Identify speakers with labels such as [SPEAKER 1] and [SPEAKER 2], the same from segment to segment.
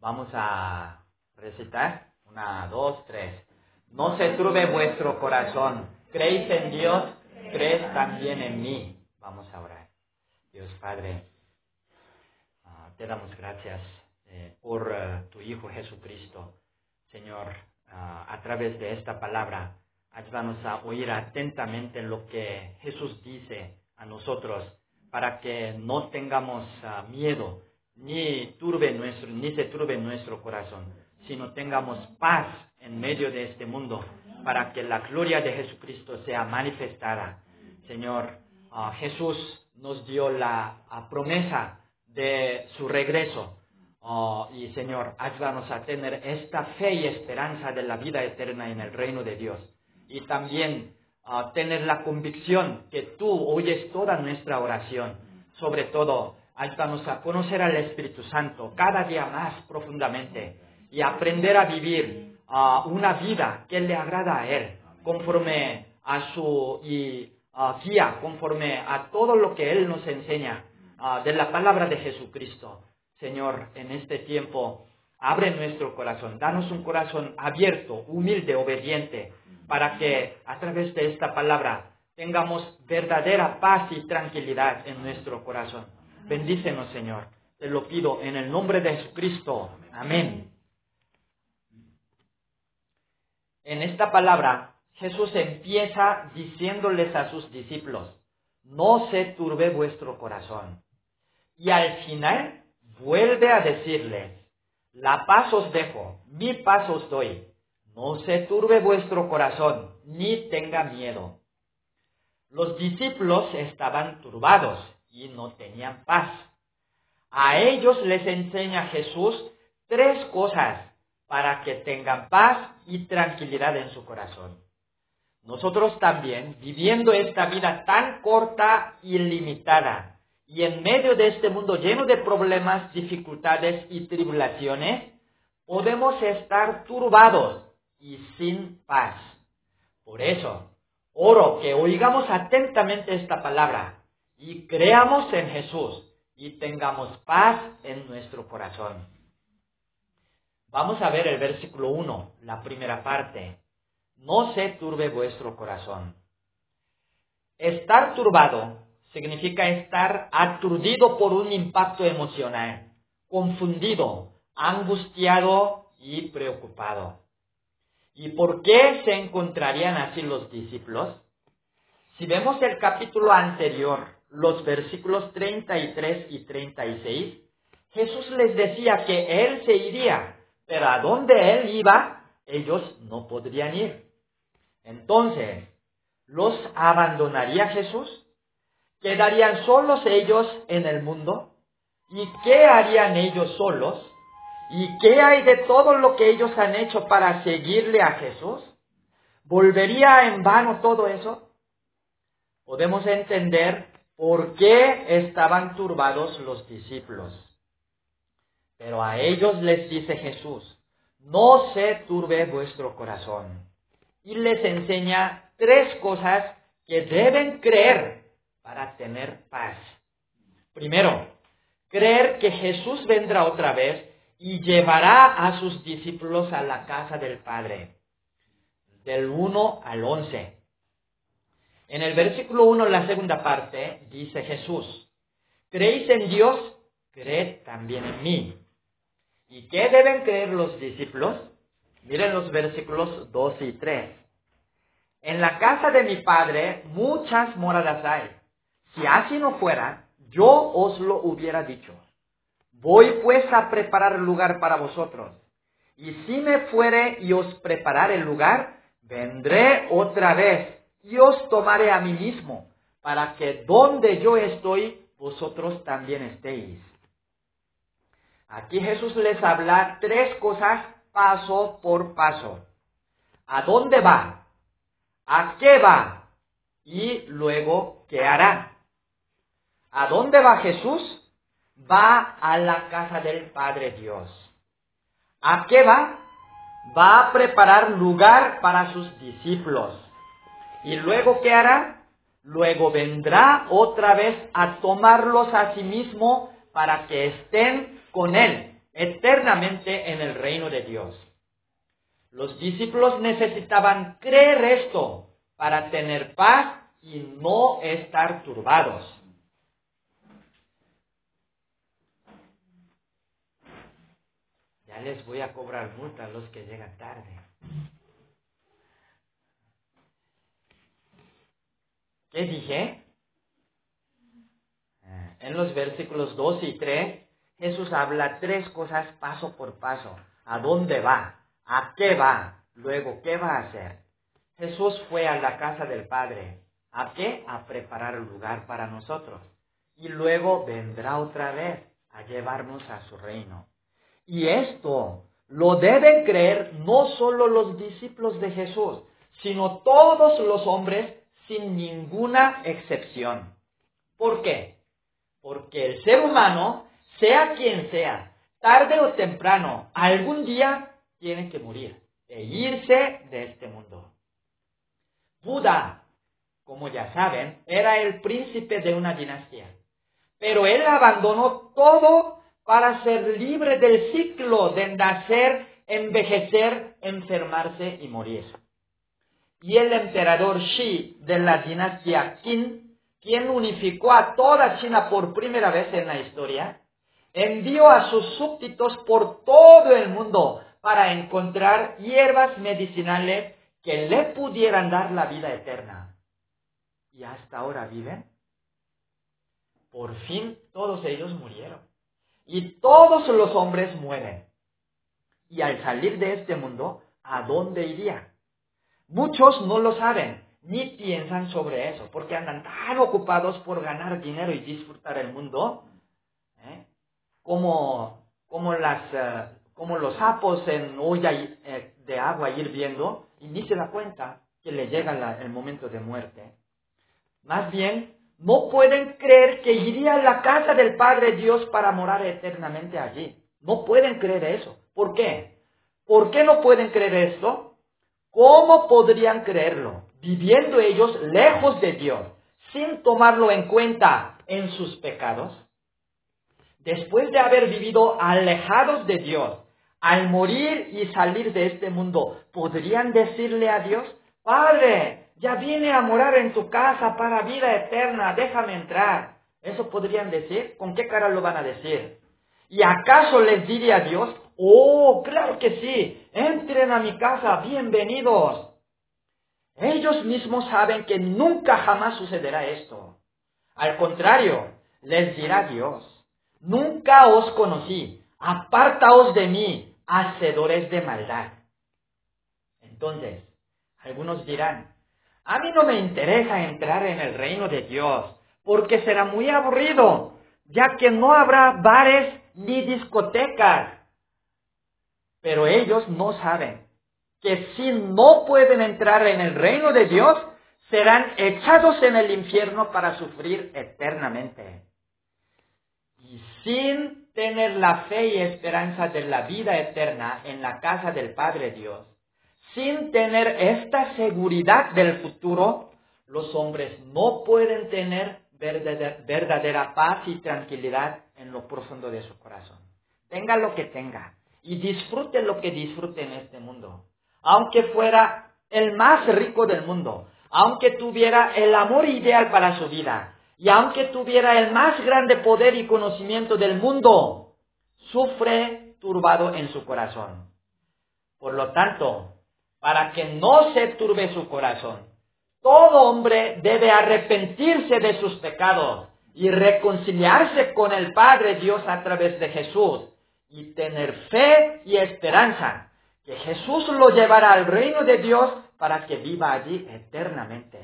[SPEAKER 1] Vamos a recitar. Una, dos, tres. No se turbe vuestro corazón. Creéis en Dios, crees también en mí. Vamos a orar. Dios Padre, ah, te damos gracias eh, por eh, tu Hijo Jesucristo. Señor, ah, a través de esta palabra, ayúdanos a oír atentamente lo que Jesús dice a nosotros para que no tengamos ah, miedo, ni, turbe nuestro, ni se turbe nuestro corazón, sino tengamos paz en medio de este mundo, para que la gloria de Jesucristo sea manifestada. Señor, ah, Jesús nos dio la ah, promesa de su regreso. Oh, y Señor, ayúdanos a tener esta fe y esperanza de la vida eterna en el reino de Dios. Y también tener la convicción que tú oyes toda nuestra oración. Sobre todo, ayúdanos a conocer al Espíritu Santo cada día más profundamente y aprender a vivir una vida que le agrada a Él, conforme a su y, guía, conforme a todo lo que Él nos enseña de la palabra de Jesucristo. Señor, en este tiempo, abre nuestro corazón, danos un corazón abierto, humilde, obediente, para que a través de esta palabra tengamos verdadera paz y tranquilidad en nuestro corazón. Bendícenos, Señor. Te lo pido en el nombre de Jesucristo. Amén. En esta palabra, Jesús empieza diciéndoles a sus discípulos, no se turbe vuestro corazón. Y al final vuelve a decirles, la paz os dejo, mi paz os doy. No se turbe vuestro corazón, ni tenga miedo. Los discípulos estaban turbados y no tenían paz. A ellos les enseña Jesús tres cosas para que tengan paz y tranquilidad en su corazón. Nosotros también, viviendo esta vida tan corta y limitada, y en medio de este mundo lleno de problemas, dificultades y tribulaciones, podemos estar turbados y sin paz. Por eso, oro que oigamos atentamente esta palabra y creamos en Jesús y tengamos paz en nuestro corazón. Vamos a ver el versículo 1, la primera parte. No se turbe vuestro corazón. Estar turbado significa estar aturdido por un impacto emocional, confundido, angustiado y preocupado. ¿Y por qué se encontrarían así los discípulos? Si vemos el capítulo anterior, los versículos 33 y 36, Jesús les decía que Él se iría, pero a donde Él iba, ellos no podrían ir. Entonces, ¿los abandonaría Jesús? ¿Quedarían solos ellos en el mundo? ¿Y qué harían ellos solos? ¿Y qué hay de todo lo que ellos han hecho para seguirle a Jesús? ¿Volvería en vano todo eso? Podemos entender por qué estaban turbados los discípulos. Pero a ellos les dice Jesús, no se turbe vuestro corazón. Y les enseña tres cosas que deben creer para tener paz. Primero, creer que Jesús vendrá otra vez y llevará a sus discípulos a la casa del Padre. Del 1 al 11. En el versículo 1, la segunda parte, dice Jesús, ¿creéis en Dios? Creed también en mí. ¿Y qué deben creer los discípulos? Miren los versículos 2 y 3. En la casa de mi Padre muchas moradas hay. Si así no fuera, yo os lo hubiera dicho Voy pues a preparar lugar para vosotros. Y si me fuere y os preparar el lugar, vendré otra vez y os tomaré a mí mismo, para que donde yo estoy, vosotros también estéis. Aquí Jesús les habla tres cosas paso por paso. ¿A dónde va? ¿A qué va? Y luego, ¿qué hará? ¿A dónde va Jesús? va a la casa del Padre Dios. ¿A qué va? Va a preparar lugar para sus discípulos. ¿Y luego qué hará? Luego vendrá otra vez a tomarlos a sí mismo para que estén con Él eternamente en el reino de Dios. Los discípulos necesitaban creer esto para tener paz y no estar turbados. Ya les voy a cobrar multa a los que llegan tarde. ¿Qué dije? En los versículos 2 y 3, Jesús habla tres cosas paso por paso. ¿A dónde va? ¿A qué va? Luego, ¿qué va a hacer? Jesús fue a la casa del Padre. ¿A qué? A preparar el lugar para nosotros. Y luego vendrá otra vez a llevarnos a su reino. Y esto lo deben creer no solo los discípulos de Jesús, sino todos los hombres sin ninguna excepción. ¿Por qué? Porque el ser humano, sea quien sea, tarde o temprano, algún día tiene que morir e irse de este mundo. Buda, como ya saben, era el príncipe de una dinastía, pero él abandonó todo para ser libre del ciclo de nacer, envejecer, enfermarse y morir y el emperador Shi de la dinastía Qin, quien unificó a toda China por primera vez en la historia, envió a sus súbditos por todo el mundo para encontrar hierbas medicinales que le pudieran dar la vida eterna. ¿Y hasta ahora viven? Por fin todos ellos murieron. Y todos los hombres mueren. Y al salir de este mundo, ¿a dónde irían? Muchos no lo saben, ni piensan sobre eso, porque andan tan ocupados por ganar dinero y disfrutar el mundo, ¿eh? como, como, las, eh, como los sapos en olla eh, de agua hirviendo, y ni se da cuenta que le llega el momento de muerte. Más bien, no pueden creer que iría a la casa del Padre Dios para morar eternamente allí. No pueden creer eso. ¿Por qué? ¿Por qué no pueden creer esto? ¿Cómo podrían creerlo? Viviendo ellos lejos de Dios, sin tomarlo en cuenta en sus pecados. Después de haber vivido alejados de Dios, al morir y salir de este mundo, ¿podrían decirle a Dios, Padre, ya vine a morar en tu casa para vida eterna, déjame entrar? ¿Eso podrían decir? ¿Con qué cara lo van a decir? ¿Y acaso les diría a Dios, oh, claro que sí, entren a mi casa, bienvenidos. Ellos mismos saben que nunca jamás sucederá esto. Al contrario, les dirá Dios, nunca os conocí, apartaos de mí, hacedores de maldad. Entonces, algunos dirán, a mí no me interesa entrar en el reino de Dios, porque será muy aburrido, ya que no habrá bares ni discotecas pero ellos no saben que si no pueden entrar en el reino de Dios, serán echados en el infierno para sufrir eternamente. Y sin tener la fe y esperanza de la vida eterna en la casa del Padre Dios, sin tener esta seguridad del futuro, los hombres no pueden tener verdadera paz y tranquilidad en lo profundo de su corazón. Tenga lo que tenga, y disfrute lo que disfrute en este mundo. Aunque fuera el más rico del mundo, aunque tuviera el amor ideal para su vida, y aunque tuviera el más grande poder y conocimiento del mundo, sufre turbado en su corazón. Por lo tanto, para que no se turbe su corazón, todo hombre debe arrepentirse de sus pecados y reconciliarse con el Padre Dios a través de Jesús y tener fe y esperanza que Jesús lo llevará al reino de Dios para que viva allí eternamente.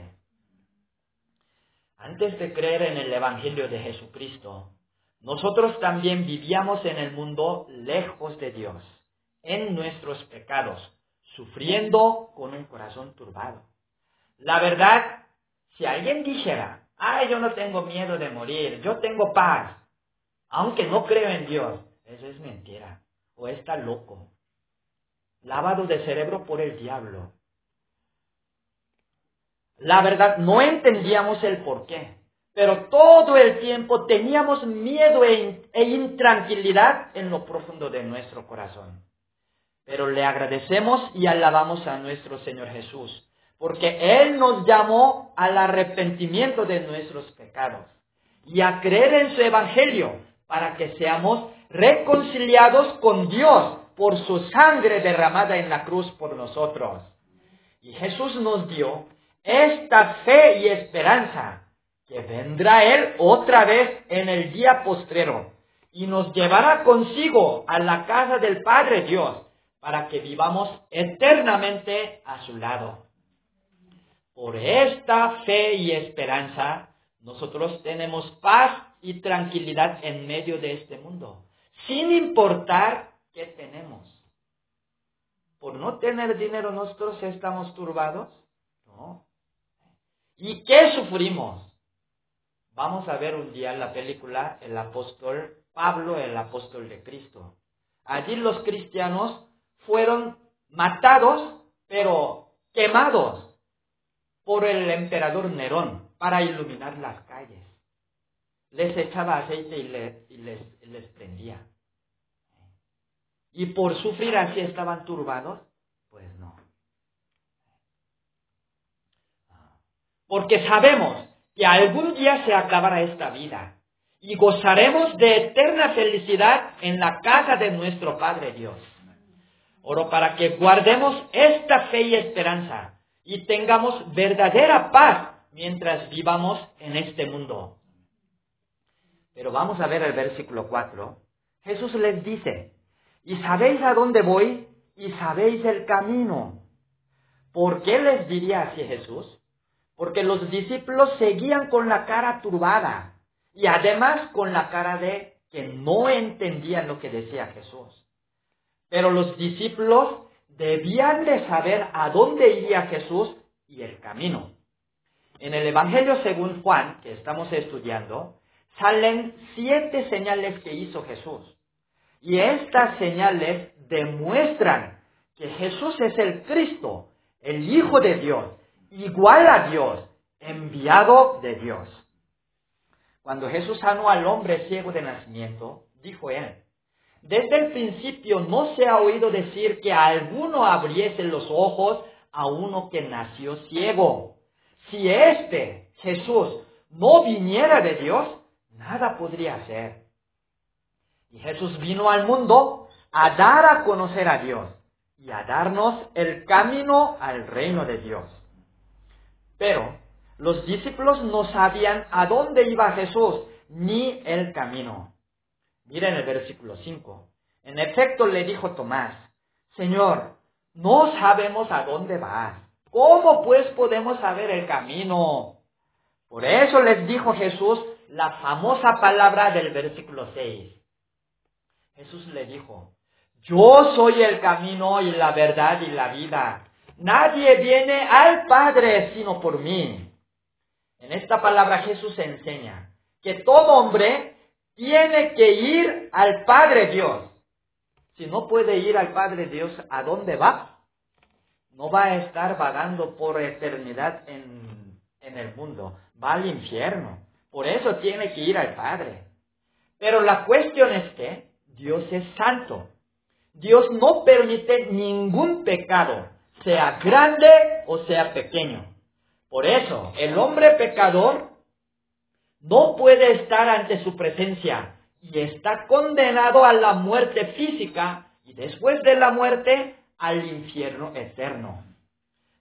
[SPEAKER 1] Antes de creer en el Evangelio de Jesucristo, nosotros también vivíamos en el mundo lejos de Dios, en nuestros pecados, sufriendo con un corazón turbado. La verdad, si alguien dijera, ay, yo no tengo miedo de morir, yo tengo paz, aunque no creo en Dios, eso es mentira. O está loco. Lavado de cerebro por el diablo. La verdad, no entendíamos el por qué. pero todo el tiempo teníamos miedo e, e, intranquilidad en lo profundo de nuestro corazón. Pero le agradecemos y alabamos a nuestro Señor Jesús, porque Él nos llamó al arrepentimiento de nuestros pecados y a creer en su Evangelio para que seamos reconciliados con Dios por su sangre derramada en la cruz por nosotros. Y Jesús nos dio esta fe y esperanza que vendrá Él otra vez en el día postrero y nos llevará consigo a la casa del Padre Dios para que vivamos eternamente a su lado. Por esta fe y esperanza, nosotros tenemos paz y tranquilidad en medio de este mundo, sin importar qué tenemos. Por no tener dinero nosotros estamos turbados, ¿no? ¿Y qué sufrimos? Vamos a ver un día la película El apóstol Pablo, el apóstol de Cristo. Allí los cristianos fueron matados, pero quemados por el emperador Nerón para iluminar las calles. Les echaba aceite y, les, les prendía. ¿Y por sufrir así estaban turbados? Pues no. Porque sabemos que algún día se acabará esta vida y gozaremos de eterna felicidad en la casa de nuestro Padre Dios. Oro para que guardemos esta fe y esperanza y tengamos verdadera paz mientras vivamos en este mundo. Pero vamos a ver el versículo 4. Jesús les dice, y sabéis a dónde voy y sabéis el camino. ¿Por qué les diría así Jesús? porque los discípulos seguían con la cara turbada y además con la cara de que no entendían lo que decía Jesús. Pero los discípulos debían de saber a dónde iría Jesús y el camino. En el Evangelio según Juan, que estamos estudiando, salen siete señales que hizo Jesús. Y estas señales demuestran que Jesús es el Cristo, el Hijo de Dios, igual a Dios, enviado de Dios. Cuando Jesús sanó al hombre ciego de nacimiento, dijo él, desde el principio no se ha oído decir que alguno abriese los ojos a uno que nació ciego. Si éste, Jesús, no viniera de Dios, nada podría hacer. Y Jesús vino al mundo a dar a conocer a Dios y a darnos el camino al reino de Dios. Pero los discípulos no sabían a dónde iba Jesús ni el camino. Miren el versículo 5. En efecto le dijo Tomás, Señor, no sabemos a dónde vas. ¿Cómo pues podemos saber el camino? Por eso les dijo Jesús la famosa palabra del versículo 6. Jesús le dijo, yo soy el camino y la verdad y la vida. Nadie viene al Padre sino por mí. En esta palabra Jesús enseña que todo hombre tiene que ir al Padre Dios. Si no puede ir al Padre Dios, ¿a dónde va? No va a estar vagando por eternidad en, en el mundo, va al infierno. Por eso tiene que ir al Padre. Pero la cuestión es que Dios es santo. Dios no permite ningún pecado sea grande o sea pequeño. Por eso, el hombre pecador no puede estar ante su presencia y está condenado a la muerte física y después de la muerte al infierno eterno.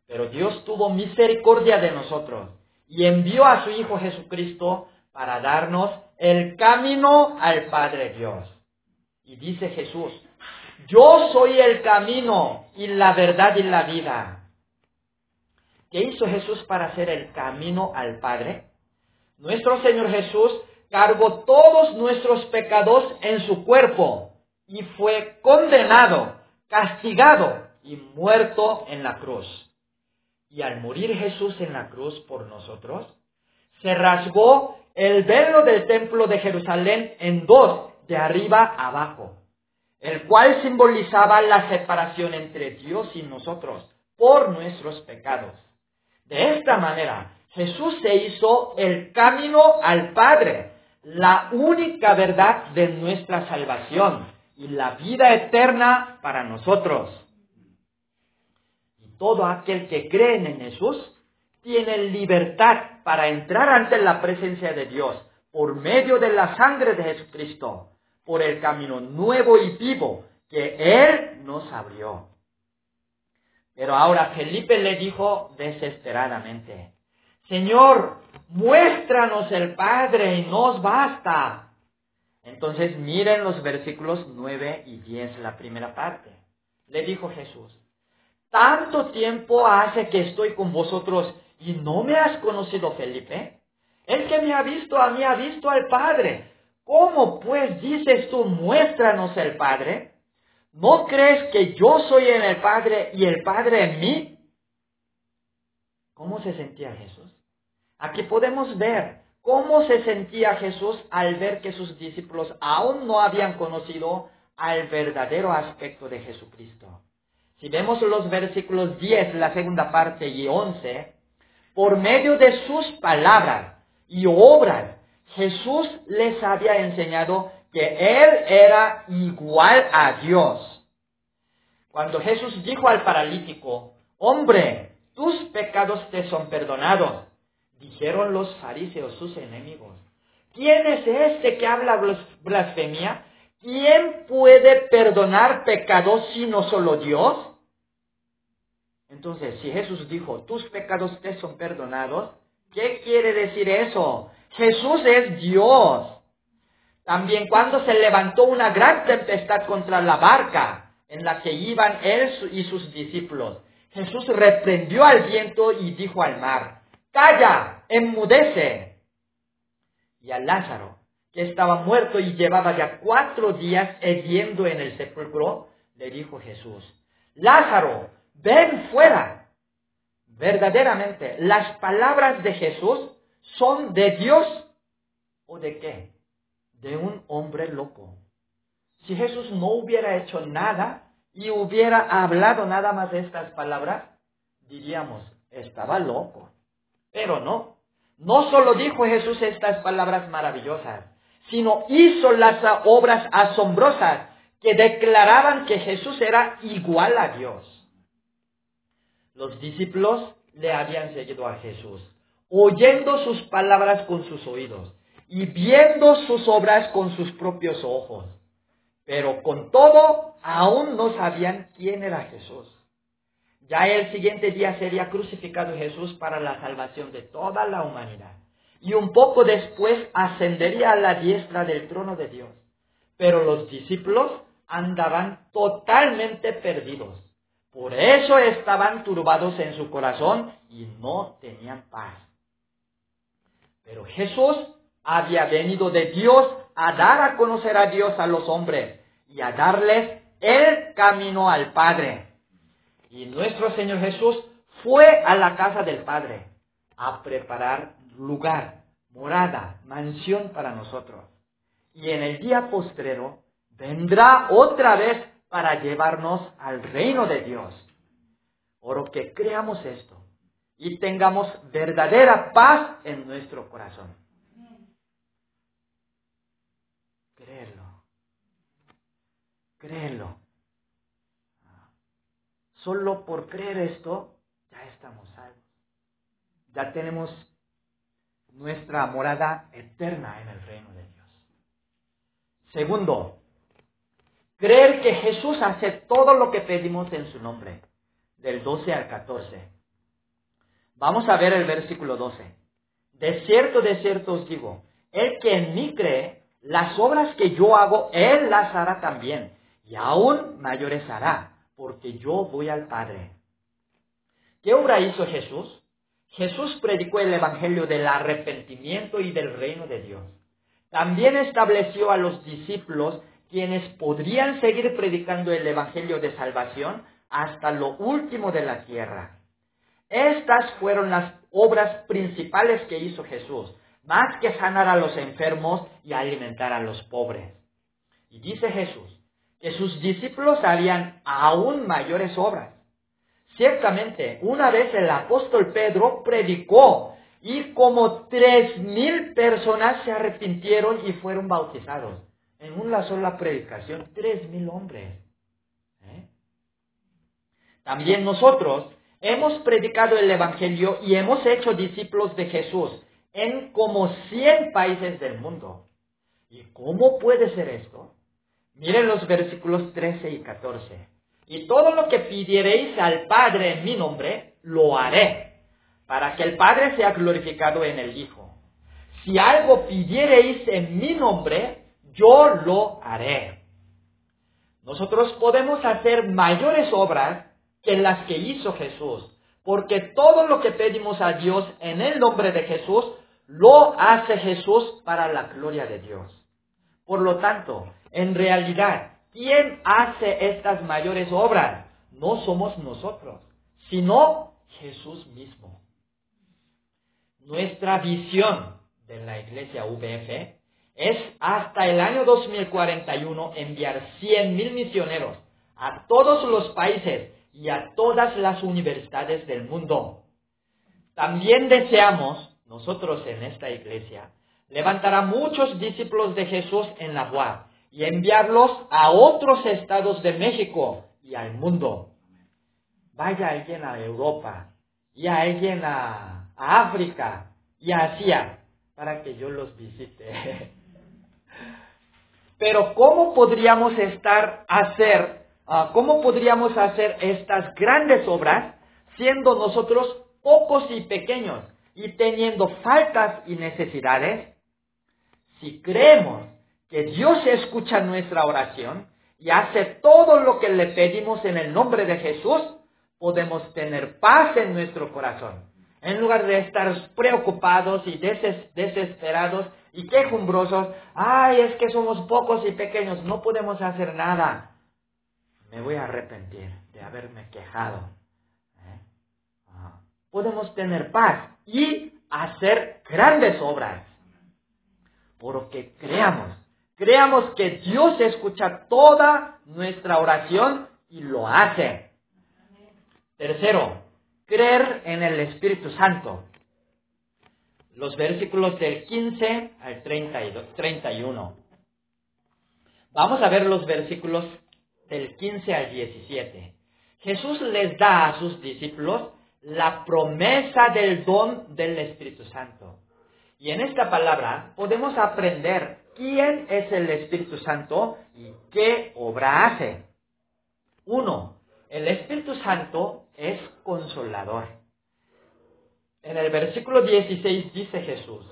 [SPEAKER 1] Pero Dios tuvo misericordia de nosotros y envió a su Hijo Jesucristo para darnos el camino al Padre Dios. Y dice Jesús, yo soy el camino y la verdad y la vida. ¿Qué hizo Jesús para hacer el camino al Padre? Nuestro Señor Jesús cargó todos nuestros pecados en su cuerpo y fue condenado, castigado y muerto en la cruz. Y al morir Jesús en la cruz por nosotros, se rasgó el velo del templo de Jerusalén en dos, de arriba abajo el cual simbolizaba la separación entre Dios y nosotros por nuestros pecados. De esta manera, Jesús se hizo el camino al Padre, la única verdad de nuestra salvación y la vida eterna para nosotros. Y todo aquel que cree en Jesús tiene libertad para entrar ante la presencia de Dios por medio de la sangre de Jesucristo, por el camino nuevo y vivo que Él nos abrió. Pero ahora Felipe le dijo desesperadamente, Señor, muéstranos el Padre y nos basta. Entonces miren los versículos 9 y 10, la primera parte. Le dijo Jesús, tanto tiempo hace que estoy con vosotros y no me has conocido, Felipe. El que me ha visto a mí ha visto al Padre. ¿Cómo pues dices tú, muéstranos el Padre? ¿No crees que yo soy en el Padre y el Padre en mí? ¿Cómo se sentía Jesús? Aquí podemos ver cómo se sentía Jesús al ver que sus discípulos aún no habían conocido al verdadero aspecto de Jesucristo. Si vemos los versículos 10, la segunda parte, y 11, por medio de sus palabras y obras, Jesús les había enseñado que Él era igual a Dios. Cuando Jesús dijo al paralítico, hombre, tus pecados te son perdonados, dijeron los fariseos, sus enemigos, ¿quién es este que habla blasfemia? ¿Quién puede perdonar pecados sino solo Dios? Entonces, si Jesús dijo, tus pecados te son perdonados, ¿qué quiere decir eso? Jesús es Dios. También cuando se levantó una gran tempestad contra la barca en la que iban él y sus discípulos, Jesús reprendió al viento y dijo al mar, calla, enmudece. Y a Lázaro, que estaba muerto y llevaba ya cuatro días hediendo en el sepulcro, le dijo Jesús, Lázaro, ven fuera. Verdaderamente, las palabras de Jesús son de Dios o de qué? De un hombre loco. Si Jesús no hubiera hecho nada y hubiera hablado nada más de estas palabras, diríamos, estaba loco. Pero no. No solo dijo Jesús estas palabras maravillosas, sino hizo las obras asombrosas que declaraban que Jesús era igual a Dios. Los discípulos le habían seguido a Jesús, oyendo sus palabras con sus oídos y viendo sus obras con sus propios ojos. Pero con todo, aún no sabían quién era Jesús. Ya el siguiente día sería crucificado Jesús para la salvación de toda la humanidad. Y un poco después ascendería a la diestra del trono de Dios. Pero los discípulos andaban totalmente perdidos por eso estaban turbados en su corazón y no tenían paz. Pero Jesús había venido de Dios a dar a conocer a Dios a los hombres y a darles el camino al Padre. Y nuestro Señor Jesús fue a la casa del Padre a preparar lugar, morada, mansión para nosotros. Y en el día postrero vendrá otra vez para llevarnos al reino de Dios. Oro que creamos esto y tengamos verdadera paz en nuestro corazón. Créelo. Créelo. Solo por creer esto, ya estamos salvos. Ya tenemos nuestra morada eterna en el reino de Dios. Segundo, Creer que Jesús hace todo lo que pedimos en su nombre. Del 12 al 14. Vamos a ver el versículo 12. De cierto, de cierto os digo, el que en mí cree, las obras que yo hago, él las hará también, y aún mayores hará, porque yo voy al Padre. ¿Qué obra hizo Jesús? Jesús predicó el Evangelio del arrepentimiento y del reino de Dios. También estableció a los discípulos quienes podrían seguir predicando el Evangelio de salvación hasta lo último de la tierra. Estas fueron las obras principales que hizo Jesús, más que sanar a los enfermos y alimentar a los pobres. Y dice Jesús que sus discípulos harían aún mayores obras. Ciertamente, una vez el apóstol Pedro predicó y como tres mil personas se arrepintieron y fueron bautizados. En una sola predicación, tres mil hombres. ¿Eh? También nosotros hemos predicado el Evangelio y hemos hecho discípulos de Jesús en como 100 países del mundo. ¿Y cómo puede ser esto? Miren los versículos 13 y 14. Y todo lo que pidiereis al Padre en mi nombre, lo haré, para que el Padre sea glorificado en el Hijo. Si algo pidiereis en mi nombre, yo lo haré. Nosotros podemos hacer mayores obras que las que hizo Jesús, porque todo lo que pedimos a Dios en el nombre de Jesús, lo hace Jesús para la gloria de Dios. Por lo tanto, en realidad, ¿quién hace estas mayores obras? No somos nosotros, sino Jesús mismo. Nuestra visión de la iglesia VF es hasta el año 2041 enviar 100.000 misioneros a todos los países y a todas las universidades del mundo. También deseamos, nosotros en esta iglesia, levantar a muchos discípulos de Jesús en la UAP y enviarlos a otros estados de México y al mundo. Vaya alguien a Europa y a alguien a, África y a Asia para que yo los visite. Pero ¿cómo podríamos estar hacer ¿cómo podríamos hacer estas grandes obras siendo nosotros pocos y pequeños y teniendo faltas y necesidades? Si creemos que Dios escucha nuestra oración y hace todo lo que le pedimos en el nombre de Jesús, podemos tener paz en nuestro corazón. En lugar de estar preocupados y desesperados y quejumbrosos, ay, es que somos pocos y pequeños, no podemos hacer nada me voy a arrepentir de haberme quejado. ¿eh? Podemos tener paz y hacer grandes obras. Porque creamos, creamos que Dios escucha toda nuestra oración y lo hace. Tercero, creer en el Espíritu Santo. Los versículos del 15 al 31. Vamos a ver los versículos del 15 al 17. Jesús les da a sus discípulos la promesa del don del Espíritu Santo. Y en esta palabra podemos aprender quién es el Espíritu Santo y qué obra hace. Uno, el Espíritu Santo es consolador. En el versículo 16 dice Jesús,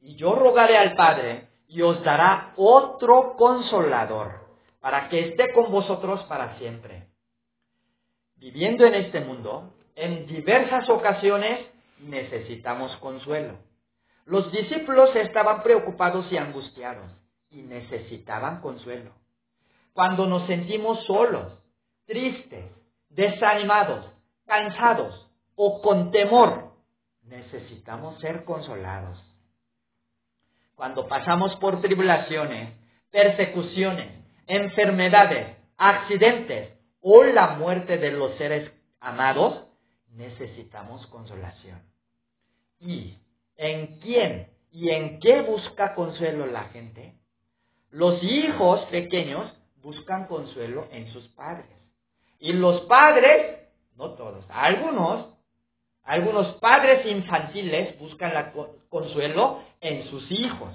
[SPEAKER 1] y yo rogaré al Padre y os dará otro consolador para que esté con vosotros para siempre. Viviendo en este mundo, en diversas ocasiones necesitamos consuelo. Los discípulos estaban preocupados y angustiados y necesitaban consuelo. Cuando nos sentimos solos, tristes, desanimados, cansados o con temor, necesitamos ser consolados. Cuando pasamos por tribulaciones, persecuciones, enfermedades, accidentes o la muerte de los seres amados, necesitamos consolación. ¿Y en quién y en qué busca consuelo la gente? Los hijos pequeños buscan consuelo en sus padres. Y los padres, no todos, algunos, algunos padres infantiles buscan consuelo en sus hijos.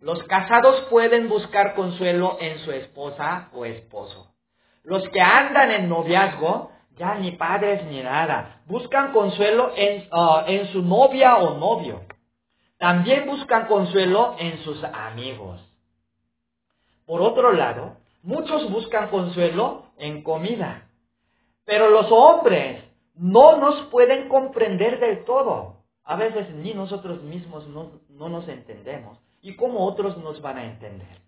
[SPEAKER 1] Los casados pueden buscar consuelo en su esposa o esposo. Los que andan en noviazgo, ya ni padres ni nada, buscan consuelo en, uh, en su novia o novio. También buscan consuelo en sus amigos. Por otro lado, muchos buscan consuelo en comida. Pero los hombres no nos pueden comprender del todo. A veces ni nosotros mismos no nos entendemos y cómo otros nos van a entender.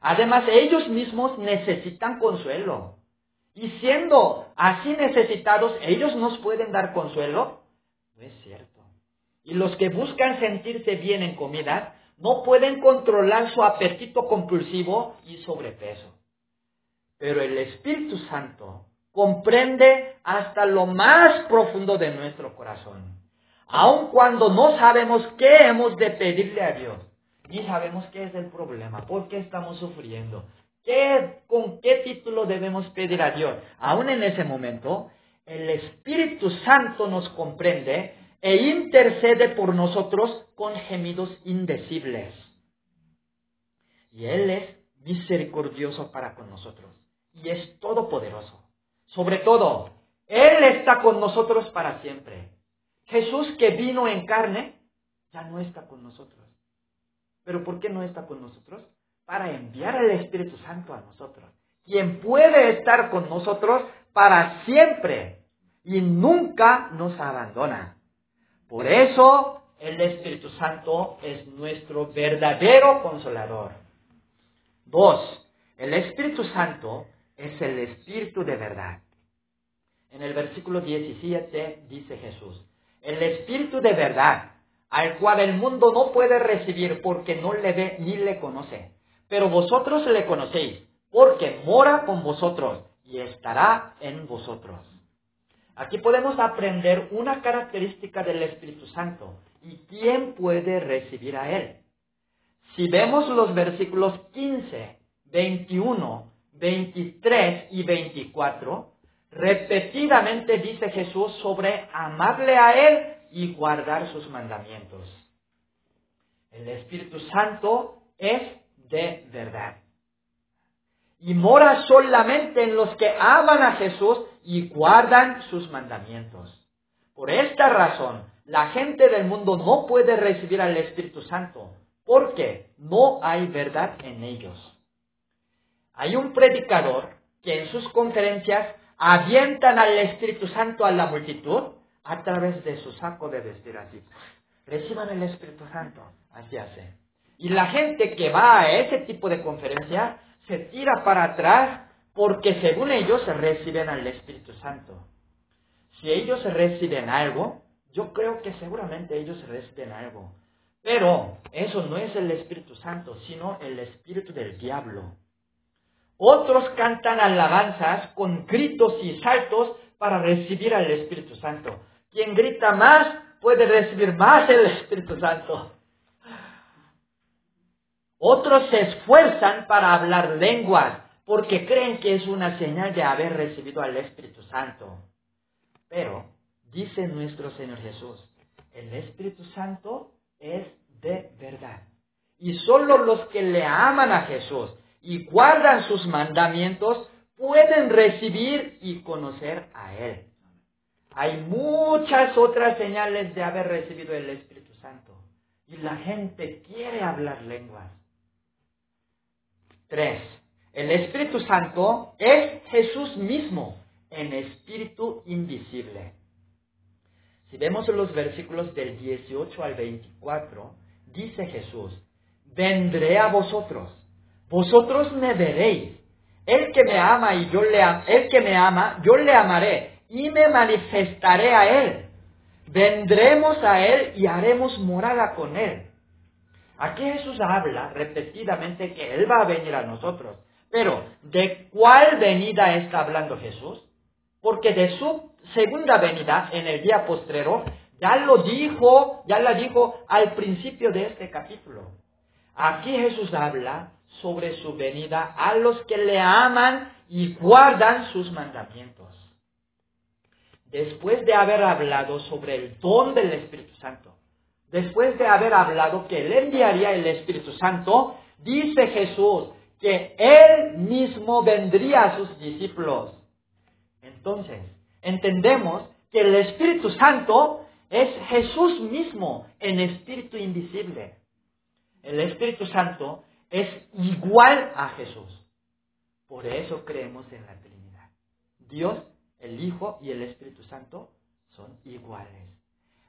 [SPEAKER 1] Además, ellos mismos necesitan consuelo. Y siendo así necesitados, ellos nos pueden dar consuelo. No es cierto. Y los que buscan sentirse bien en comida no pueden controlar su apetito compulsivo y sobrepeso. Pero el Espíritu Santo comprende hasta lo más profundo de nuestro corazón. aun cuando no sabemos qué hemos de pedirle a Dios, ni sabemos qué es el problema, por qué estamos sufriendo, qué, con qué título debemos pedir a Dios. Aún en ese momento, el Espíritu Santo nos comprende e intercede por nosotros con gemidos indecibles. Y Él es misericordioso para con nosotros y es todopoderoso. Sobre todo, Él está con nosotros para siempre. Jesús que vino en carne ya no está con nosotros. ¿Pero por qué no está con nosotros? Para enviar al Espíritu Santo a nosotros, quien puede estar con nosotros para siempre y nunca nos abandona. Por eso el Espíritu Santo es nuestro verdadero consolador. Dos, el Espíritu Santo es el Espíritu de verdad. En el versículo 17 dice Jesús, el Espíritu de verdad, al cual el mundo no puede recibir porque no le ve ni le conoce. Pero vosotros le conocéis, porque mora con vosotros y estará en vosotros. Aquí podemos aprender una característica del Espíritu Santo y quién puede recibir a Él. Si vemos los versículos 15, 21, 23 y 24, repetidamente dice Jesús sobre amarle a Él y guardar sus mandamientos. El Espíritu Santo es de verdad. Y mora solamente en los que aman a Jesús y guardan sus mandamientos. Por esta razón, la gente del mundo no puede recibir al Espíritu Santo, porque no hay verdad en ellos. Hay un predicador que en sus conferencias avientan al Espíritu Santo a la multitud a través de su saco de vestir así. Reciban el Espíritu Santo. Así hace. Y la gente que va a ese tipo de conferencia se tira para atrás porque según ellos reciben al Espíritu Santo. Si ellos reciben algo, yo creo que seguramente ellos reciben algo. Pero eso no es el Espíritu Santo, sino el Espíritu del diablo. Otros cantan alabanzas con gritos y saltos para recibir al Espíritu Santo. Quien grita más puede recibir más el Espíritu Santo. Otros se esfuerzan para hablar lenguas porque creen que es una señal de haber recibido al Espíritu Santo. Pero, dice nuestro Señor Jesús, el Espíritu Santo es de verdad. Y solo los que le aman a Jesús y guardan sus mandamientos pueden recibir y conocer a Él. Hay muchas otras señales de haber recibido el Espíritu Santo. Y la gente quiere hablar lenguas. Tres. El Espíritu Santo es Jesús mismo en espíritu invisible. Si vemos los versículos del 18 al 24, dice Jesús, vendré a vosotros vosotros me veréis. El que me ama y yo le el que me ama, yo le amaré y me manifestaré a él. Vendremos a él y haremos morada con él. Aquí Jesús habla repetidamente que él va a venir a nosotros. Pero, ¿de cuál venida está hablando Jesús? Porque de su segunda venida en el día postrero, ya lo dijo, ya la dijo al principio de este capítulo. Aquí Jesús habla sobre su venida a los que le aman y guardan sus mandamientos. Después de haber hablado sobre el don del Espíritu Santo, después de haber hablado que él enviaría el Espíritu Santo, dice Jesús que él mismo vendría a sus discípulos. Entonces, entendemos que el Espíritu Santo es Jesús mismo en espíritu invisible. El Espíritu Santo es igual a Jesús. Por eso creemos en la Trinidad. Dios, el Hijo y el Espíritu Santo son iguales.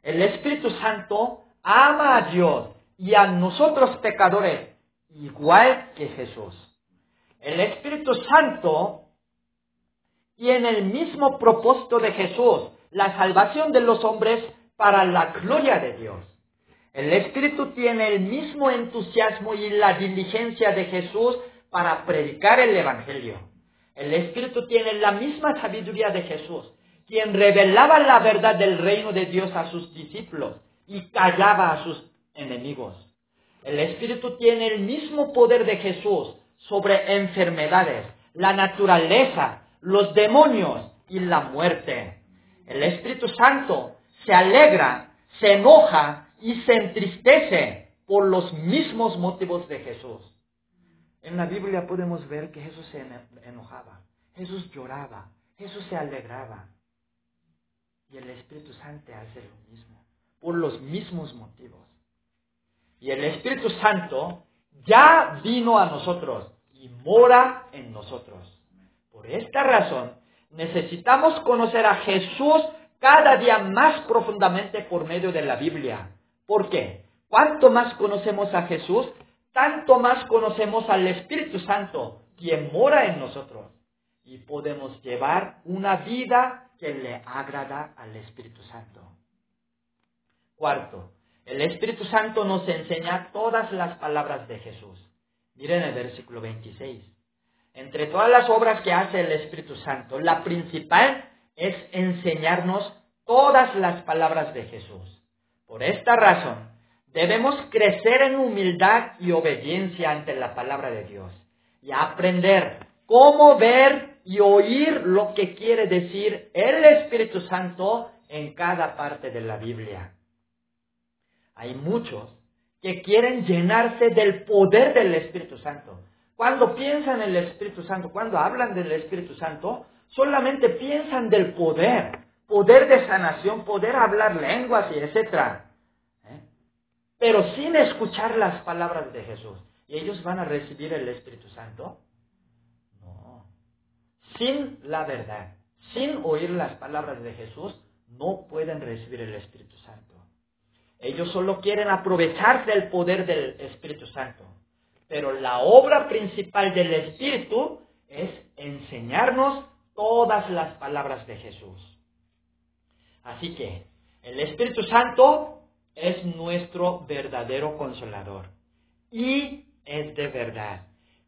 [SPEAKER 1] El Espíritu Santo ama a Dios y a nosotros pecadores igual que Jesús. El Espíritu Santo tiene el mismo propósito de Jesús, la salvación de los hombres para la gloria de Dios. El Espíritu tiene el mismo entusiasmo y la diligencia de Jesús para predicar el Evangelio. El Espíritu tiene la misma sabiduría de Jesús, quien revelaba la verdad del reino de Dios a sus discípulos y callaba a sus enemigos. El Espíritu tiene el mismo poder de Jesús sobre enfermedades, la naturaleza, los demonios y la muerte. El Espíritu Santo se alegra, se enoja y se entristece por los mismos motivos de Jesús. En la Biblia podemos ver que Jesús se enojaba, Jesús lloraba, Jesús se alegraba. Y el Espíritu Santo hace lo mismo, por los mismos motivos. Y el Espíritu Santo ya vino a nosotros y mora en nosotros. Por esta razón, necesitamos conocer a Jesús cada día más profundamente por medio de la Biblia. ¿Por qué? Cuanto más conocemos a Jesús, tanto más conocemos al Espíritu Santo, quien mora en nosotros. Y podemos llevar una vida que le agrada al Espíritu Santo. Cuarto, el Espíritu Santo nos enseña todas las palabras de Jesús. Miren el versículo 26. Entre todas las obras que hace el Espíritu Santo, la principal es enseñarnos todas las palabras de Jesús. Por esta razón, debemos crecer en humildad y obediencia ante la palabra de Dios y aprender cómo ver y oír lo que quiere decir el Espíritu Santo en cada parte de la Biblia. Hay muchos que quieren llenarse del poder del Espíritu Santo. Cuando piensan en el Espíritu Santo, cuando hablan del Espíritu Santo, solamente piensan del poder, poder de sanación, poder hablar lenguas y etcétera. Pero sin escuchar las palabras de Jesús. ¿Y ellos van a recibir el Espíritu Santo? No. Sin la verdad, sin oír las palabras de Jesús, no pueden recibir el Espíritu Santo. Ellos solo quieren aprovecharse del poder del Espíritu Santo. Pero la obra principal del Espíritu es enseñarnos todas las palabras de Jesús. Así que el Espíritu Santo es nuestro verdadero consolador. Y es de verdad.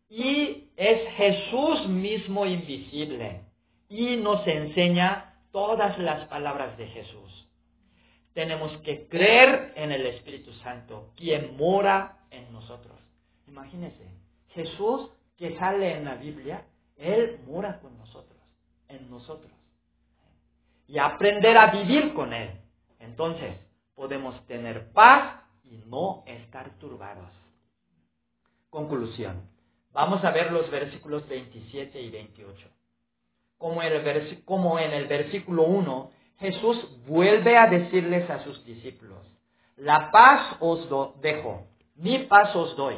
[SPEAKER 1] Y es Jesús mismo invisible. Y nos enseña todas las palabras de Jesús tenemos que creer en el Espíritu Santo, quien mora en nosotros. Imagínense, Jesús que sale en la Biblia, Él mora con nosotros, en nosotros. Y aprender a vivir con Él. Entonces, podemos tener paz y no estar turbados. Conclusión. Vamos a ver los versículos 27 y 28. Como, en el versículo 1, Jesús vuelve a decirles a sus discípulos, la paz os dejo, mi paz os doy.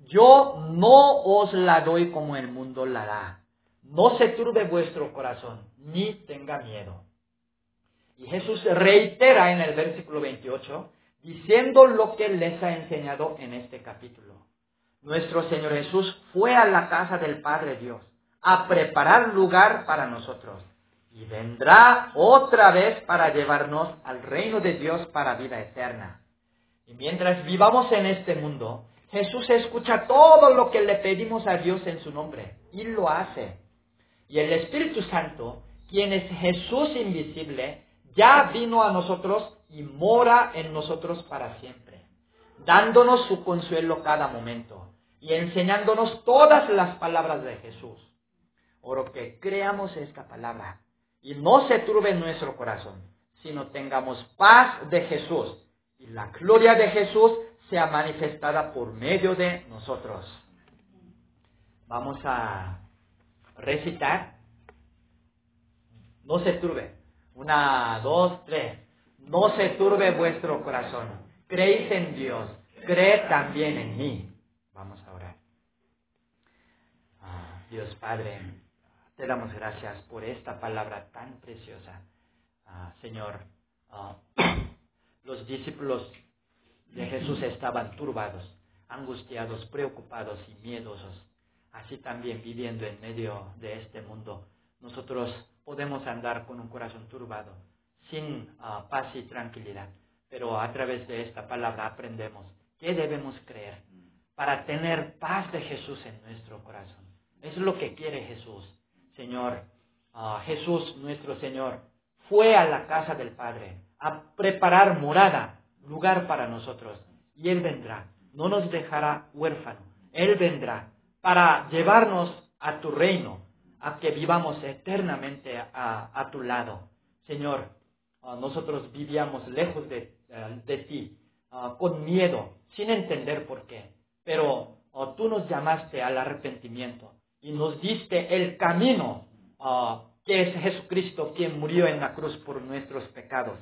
[SPEAKER 1] Yo no os la doy como el mundo la da. No se turbe vuestro corazón, ni tenga miedo. Y Jesús reitera en el versículo 28, diciendo lo que les ha enseñado en este capítulo. Nuestro Señor Jesús fue a la casa del Padre Dios a preparar lugar para nosotros y vendrá otra vez para llevarnos al reino de Dios para vida eterna. Y mientras vivamos en este mundo, Jesús escucha todo lo que le pedimos a Dios en su nombre y lo hace. Y el Espíritu Santo, quien es Jesús invisible, ya vino a nosotros y mora en nosotros para siempre, dándonos su consuelo cada momento y enseñándonos todas las palabras de Jesús. Oro que creamos esta palabra y no se turbe nuestro corazón, sino tengamos paz de Jesús y la gloria de Jesús sea manifestada por medio de nosotros. Vamos a recitar. No se turbe. Una, dos, tres. No se turbe vuestro corazón. Creéis en Dios. Creed también en mí. Vamos a orar. Ah, Dios Padre. Te damos gracias por esta palabra tan preciosa. Ah, Señor, ah, los discípulos de Jesús estaban turbados, angustiados, preocupados y miedosos. Así también viviendo en medio de este mundo, nosotros podemos andar con un corazón turbado, sin ah, paz y tranquilidad. Pero a través de esta palabra aprendemos qué debemos creer para tener paz de Jesús en nuestro corazón. Es lo que quiere Jesús Señor, Jesús nuestro Señor, fue a la casa del Padre a preparar morada, lugar para nosotros. Y Él vendrá, no nos dejará huérfano. Él vendrá para llevarnos a tu reino, a que vivamos eternamente a, tu lado. Señor, ah, nosotros vivíamos lejos de, ti, ah, con miedo, sin entender por qué. Pero ah, tú nos llamaste al arrepentimiento y nos diste el camino que es Jesucristo quien murió en la cruz por nuestros pecados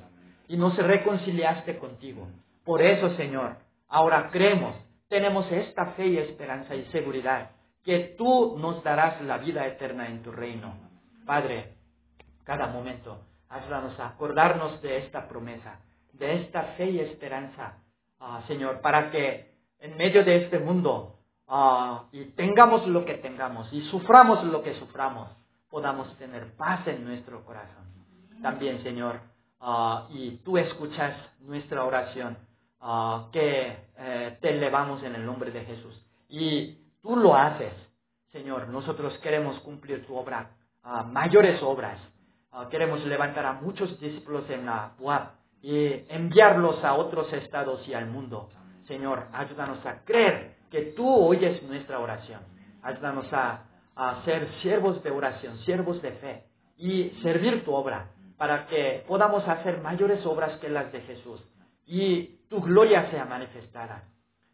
[SPEAKER 1] y nos reconciliaste contigo. Por eso, Señor, ahora creemos, tenemos esta fe y esperanza y seguridad que tú nos darás la vida eterna en tu reino. Padre, cada momento, a acordarnos de esta promesa, de esta fe y esperanza, ah, Señor, para que en medio de este mundo ah, y tengamos lo que tengamos y suframos lo que suframos, podamos tener paz en nuestro corazón. También, Señor, ah, y tú escuchas nuestra oración que eh, te elevamos en el nombre de Jesús. Y tú lo haces, Señor. Nosotros queremos cumplir tu obra, ah, mayores obras. Ah, queremos levantar a muchos discípulos en la UAP y enviarlos a otros estados y al mundo. Señor, ayúdanos a creer que tú oyes nuestra oración. Ayúdanos a, a ser siervos de oración, siervos de fe y servir tu obra para que podamos hacer mayores obras que las de Jesús y tu gloria sea manifestada.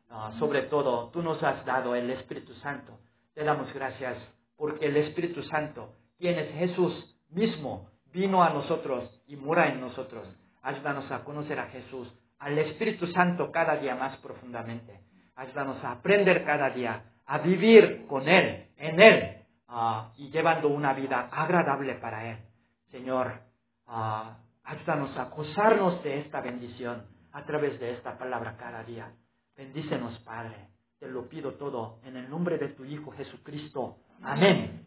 [SPEAKER 1] Ah, sobre todo, tú nos has dado el Espíritu Santo. Te damos gracias porque el Espíritu Santo, quien es Jesús mismo, vino a nosotros y mora en nosotros. Ayúdanos a conocer a Jesús, al Espíritu Santo cada día más profundamente. Ayúdanos a aprender cada día, a vivir con Él, en Él, ah, y llevando una vida agradable para Él. Señor, ah, ayúdanos a gozarnos de esta bendición a través de esta palabra cada día. Bendícenos, Padre. Te lo pido todo en el nombre de tu Hijo Jesucristo. Amén.